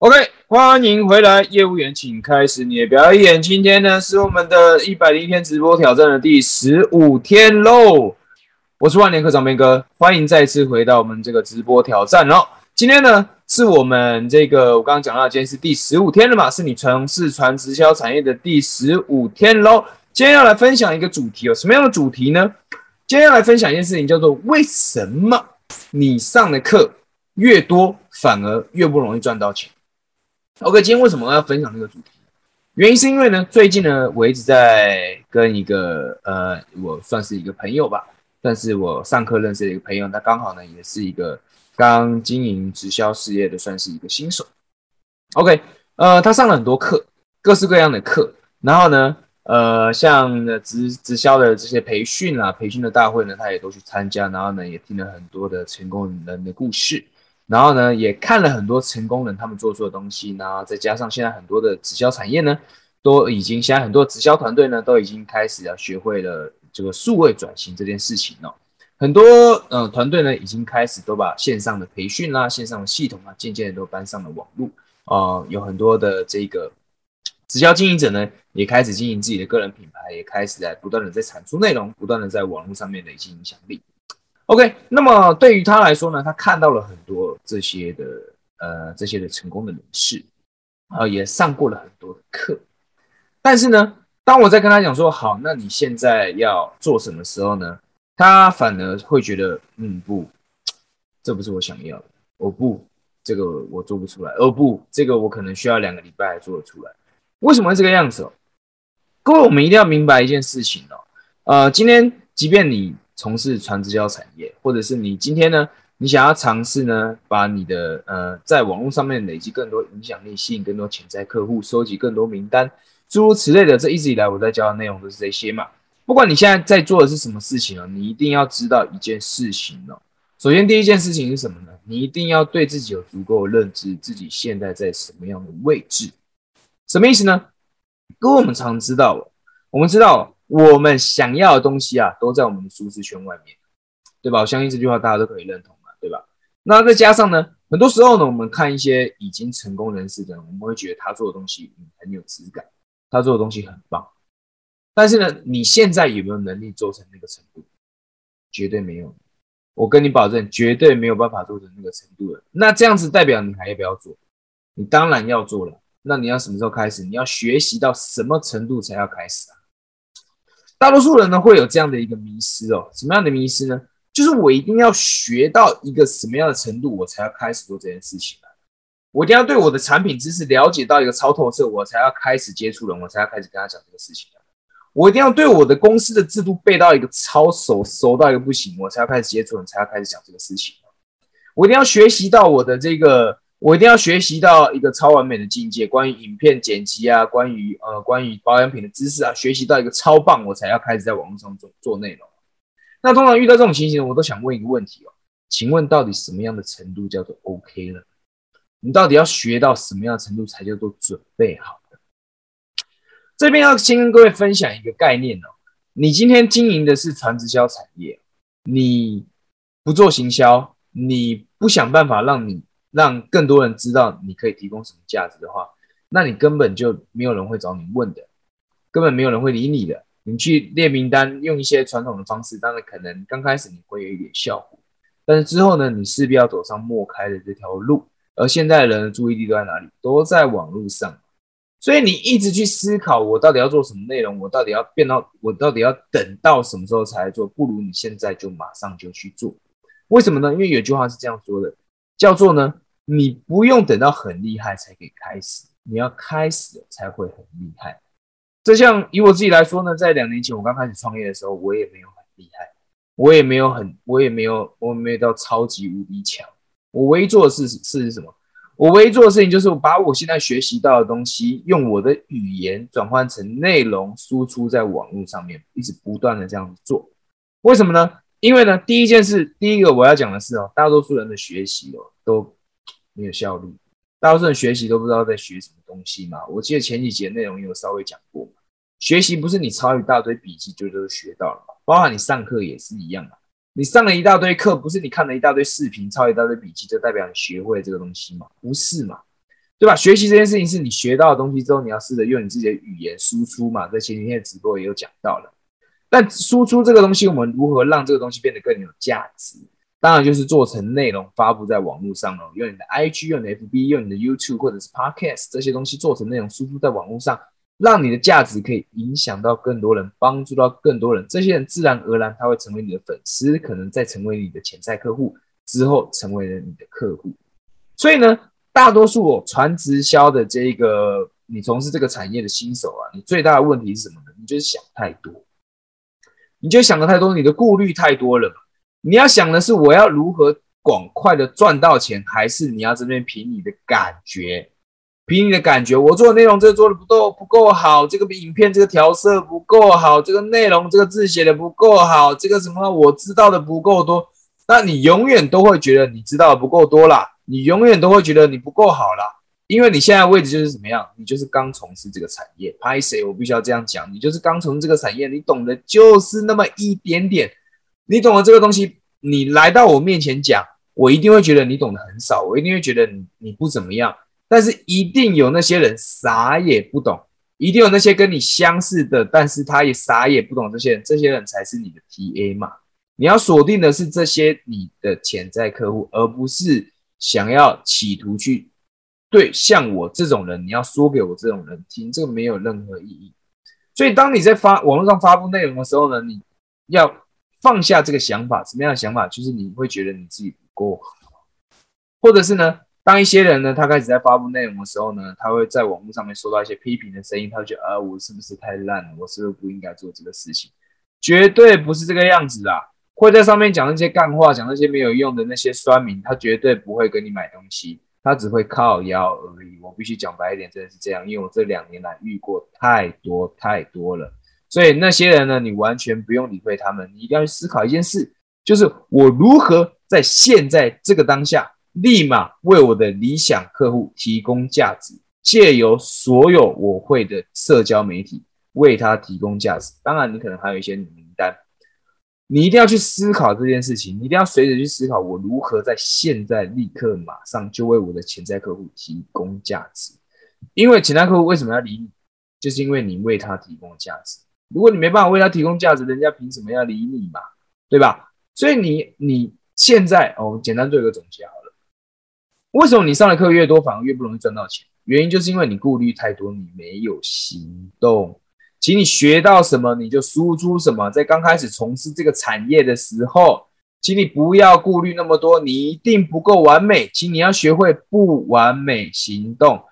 OK，欢迎回来，业务员，请开始你的表演。今天呢是我们的一百零一天直播挑战的第十五天喽。我是万年课长明哥，欢迎再次回到我们这个直播挑战哦。今天呢是我们这个我刚刚讲到，今天是第十五天了嘛，是你从事传直销产业的第十五天喽。今天要来分享一个主题哦，什么样的主题呢？今天要来分享一件事情，叫做为什么你上的课越多，反而越不容易赚到钱。OK，今天为什么要分享这个主题？原因是因为呢，最近呢，我一直在跟一个呃，我算是一个朋友吧，算是我上课认识的一个朋友，他刚好呢，也是一个刚经营直销事业的，算是一个新手。OK，呃，他上了很多课，各式各样的课，然后呢，呃，像直直销的这些培训啊，培训的大会呢，他也都去参加，然后呢，也听了很多的成功人的故事。然后呢，也看了很多成功人他们做出的东西，然后再加上现在很多的直销产业呢，都已经现在很多直销团队呢都已经开始要学会了这个数位转型这件事情了。很多呃团队呢已经开始都把线上的培训啦、线上的系统啊，渐渐的都搬上了网络啊。有很多的这个直销经营者呢，也开始经营自己的个人品牌，也开始在不断的在产出内容，不断的在网络上面累积影响力。OK，那么对于他来说呢，他看到了很多这些的呃这些的成功的人士，啊，也上过了很多的课，但是呢，当我在跟他讲说好，那你现在要做什么时候呢？他反而会觉得，嗯，不，这不是我想要的，我不，这个我做不出来，哦不，这个我可能需要两个礼拜才做得出来。为什么会这个样子哦？各位，我们一定要明白一件事情哦，呃，今天即便你。从事传直销产业，或者是你今天呢，你想要尝试呢，把你的呃，在网络上面累积更多影响力，吸引更多潜在客户，收集更多名单，诸如此类的，这一直以来我在教的内容都是这些嘛。不管你现在在做的是什么事情哦，你一定要知道一件事情哦。首先第一件事情是什么呢？你一定要对自己有足够的认知，自己现在在什么样的位置？什么意思呢？各位我们常知道，我们知道。我们想要的东西啊，都在我们的舒适圈外面，对吧？我相信这句话大家都可以认同，那再加上呢，很多时候呢，我们看一些已经成功人士的，我们会觉得他做的东西很有质感，他做的东西很棒。但是呢，你现在有没有能力做成那个程度？绝对没有。我跟你保证，绝对没有办法做成那个程度的。那这样子代表你还要不要做？你当然要做了。那你要什么时候开始？你要学习到什么程度才要开始啊？大多数人呢会有这样的一个迷失哦，什么样的迷失呢？就是我一定要学到一个什么样的程度，我才要开始做这件事情啊？我一定要对我的产品知识了解到一个超透彻，我才要开始接触人，我才要开始跟他讲这个事情啊？我一定要对我的公司的制度背到一个超熟熟到一个不行，我才要开始接触人，才要开始讲这个事情啊？我一定要学习到我的这个。我一定要学习到一个超完美的境界，关于影片剪辑啊，关于呃关于保养品的知识啊，学习到一个超棒，我才要开始在网络上做做内容。那通常遇到这种情形，我都想问一个问题哦，请问到底什么样的程度叫做 OK 了？你到底要学到什么样的程度才叫做准备好的？这边要先跟各位分享一个概念哦，你今天经营的是传直销产业，你不做行销，你不想办法让你。让更多人知道你可以提供什么价值的话，那你根本就没有人会找你问的，根本没有人会理你的。你去列名单，用一些传统的方式，当然可能刚开始你会有一点效果，但是之后呢，你势必要走上莫开的这条路。而现在人的注意力都在哪里？都在网络上，所以你一直去思考，我到底要做什么内容？我到底要变到？我到底要等到什么时候才做？不如你现在就马上就去做。为什么呢？因为有句话是这样说的。叫做呢，你不用等到很厉害才可以开始，你要开始才会很厉害。这像以我自己来说呢，在两年前我刚开始创业的时候，我也没有很厉害，我也没有很，我也没有，我没有到超级无敌强。我唯一做的事是什么？我唯一做的事情就是把我现在学习到的东西，用我的语言转换成内容输出在网络上面，一直不断的这样子做。为什么呢？因为呢，第一件事，第一个我要讲的是哦，大多数人的学习哦都没有效率，大多数人学习都不知道在学什么东西嘛。我记得前几节内容有稍微讲过，学习不是你抄一大堆笔记就都学到了嘛，包含你上课也是一样啊。你上了一大堆课，不是你看了一大堆视频，抄一大堆笔记就代表你学会这个东西嘛？不是嘛？对吧？学习这件事情是你学到的东西之后，你要试着用你自己的语言输出嘛。在前几天的直播也有讲到了。但输出这个东西，我们如何让这个东西变得更有价值？当然就是做成内容发布在网络上了，用你的 IG、用你的 FB、用你的 YouTube 或者是 Podcast 这些东西做成内容输出在网络上，让你的价值可以影响到更多人，帮助到更多人。这些人自然而然他会成为你的粉丝，可能再成为你的潜在客户，之后成为了你的客户。所以呢，大多数我传直销的这个你从事这个产业的新手啊，你最大的问题是什么呢？你就是想太多。你就想的太多，你的顾虑太多了。你要想的是，我要如何广快的赚到钱，还是你要这边凭你的感觉，凭你的感觉，我做的内容这个做的不够不够好，这个影片这个调色不够好，这个内容这个字写的不够好，这个什么我知道的不够多，那你永远都会觉得你知道的不够多啦，你永远都会觉得你不够好啦。因为你现在位置就是怎么样？你就是刚从事这个产业，拍谁？我必须要这样讲，你就是刚从事这个产业，你懂的就是那么一点点。你懂了这个东西，你来到我面前讲，我一定会觉得你懂得很少，我一定会觉得你不怎么样。但是一定有那些人啥也不懂，一定有那些跟你相似的，但是他也啥也不懂。这些人，这些人才是你的 TA 嘛？你要锁定的是这些你的潜在客户，而不是想要企图去。对，像我这种人，你要说给我这种人听，这个没有任何意义。所以，当你在发网络上发布内容的时候呢，你要放下这个想法。什么样的想法？就是你会觉得你自己不够好，或者是呢，当一些人呢，他开始在发布内容的时候呢，他会在网络上面收到一些批评的声音，他会觉得啊，我是不是太烂了？我是不是不应该做这个事情？绝对不是这个样子啊！会在上面讲那些干话，讲那些没有用的那些酸民，他绝对不会跟你买东西。他只会靠腰而已，我必须讲白一点，真的是这样，因为我这两年来遇过太多太多了，所以那些人呢，你完全不用理会他们，你一定要去思考一件事，就是我如何在现在这个当下，立马为我的理想客户提供价值，借由所有我会的社交媒体为他提供价值。当然，你可能还有一些名单。你一定要去思考这件事情，你一定要随着去思考，我如何在现在立刻马上就为我的潜在客户提供价值。因为潜在客户为什么要理你，就是因为你为他提供价值。如果你没办法为他提供价值，人家凭什么要理你嘛？对吧？所以你你现在哦，简单做一个总结啊。为什么你上的课越多，反而越不容易赚到钱？原因就是因为你顾虑太多，你没有行动。请你学到什么你就输出什么。在刚开始从事这个产业的时候，请你不要顾虑那么多，你一定不够完美，请你要学会不完美行动。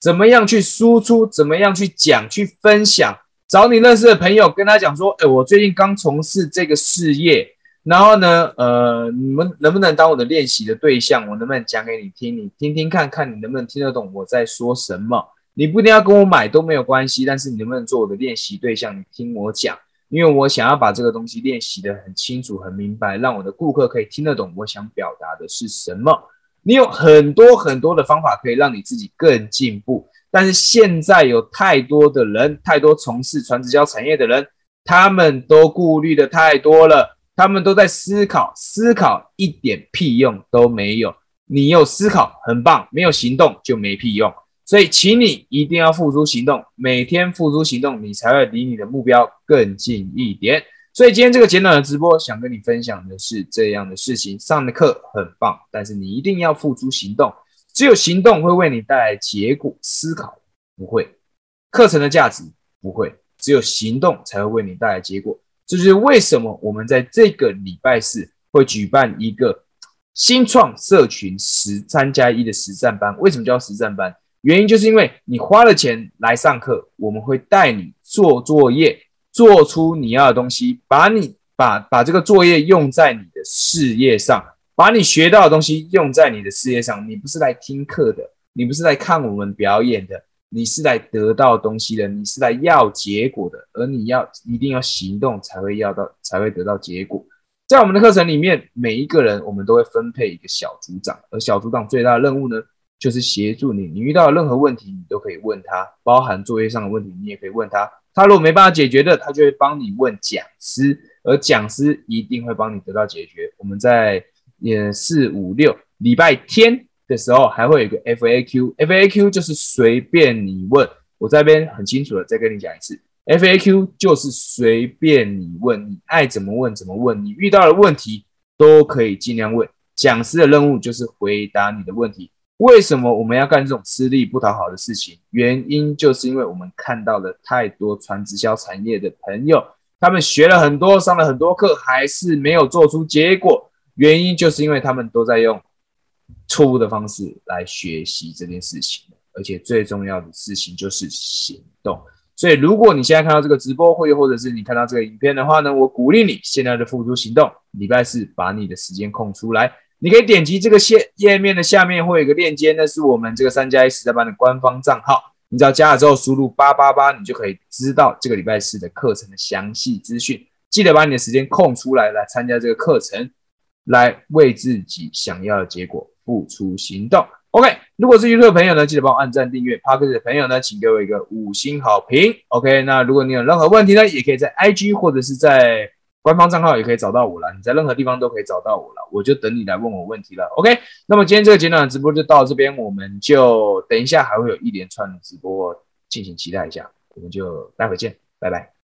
怎么样去输出？怎么样去讲？去分享？找你认识的朋友，跟他讲说：“哎，我最近刚从事这个事业，然后呢，呃，你们能不能当我的练习的对象？我能不能讲给你听？你听听看看，你能不能听得懂我在说什么？”你不一定要跟我买都没有关系，但是你能不能做我的练习对象？你听我讲，因为我想要把这个东西练习的很清楚、很明白，让我的顾客可以听得懂我想表达的是什么。你有很多很多的方法可以让你自己更进步，但是现在有太多的人，太多从事传直销产业的人，他们都顾虑的太多了，他们都在思考，思考一点屁用都没有。你有思考很棒，没有行动就没屁用。所以，请你一定要付诸行动，每天付诸行动，你才会离你的目标更近一点。所以，今天这个简短的直播，想跟你分享的是这样的事情：上的课很棒，但是你一定要付诸行动。只有行动会为你带来结果，思考不会。课程的价值不会，只有行动才会为你带来结果。这就是为什么我们在这个礼拜四会举办一个新创社群十三加一的实战班。为什么叫实战班？原因就是因为你花了钱来上课，我们会带你做作业，做出你要的东西，把你把把这个作业用在你的事业上，把你学到的东西用在你的事业上。你不是来听课的，你不是来看我们表演的，你是来得到东西的，你是来要结果的，而你要一定要行动才会要到，才会得到结果。在我们的课程里面，每一个人我们都会分配一个小组长，而小组长最大的任务呢？就是协助你，你遇到任何问题，你都可以问他，包含作业上的问题，你也可以问他。他如果没办法解决的，他就会帮你问讲师，而讲师一定会帮你得到解决。我们在也四五六礼拜天的时候，还会有一个 FAQ，FAQ 就是随便你问。我这边很清楚的再跟你讲一次，FAQ 就是随便你问，你爱怎么问怎么问，你遇到的问题都可以尽量问。讲师的任务就是回答你的问题。为什么我们要干这种吃力不讨好的事情？原因就是因为我们看到了太多传直销产业的朋友，他们学了很多，上了很多课，还是没有做出结果。原因就是因为他们都在用错误的方式来学习这件事情。而且最重要的事情就是行动。所以，如果你现在看到这个直播会，或者是你看到这个影片的话呢，我鼓励你现在的付诸行动。礼拜四把你的时间空出来，你可以点击这个页页面的下面会有一个链接，那是我们这个三加一实战班的官方账号。你只要加了之后输入八八八，你就可以知道这个礼拜四的课程的详细资讯。记得把你的时间空出来，来参加这个课程，来为自己想要的结果付出行动。OK，如果是愉快的朋友呢，记得帮我按赞订阅。Parker 的朋友呢，请给我一个五星好评。OK，那如果你有任何问题呢，也可以在 IG 或者是在官方账号也可以找到我了。你在任何地方都可以找到我了，我就等你来问我问题了。OK，那么今天这个简短的直播就到这边，我们就等一下还会有一连串的直播，敬请期待一下。我们就待会见，拜拜。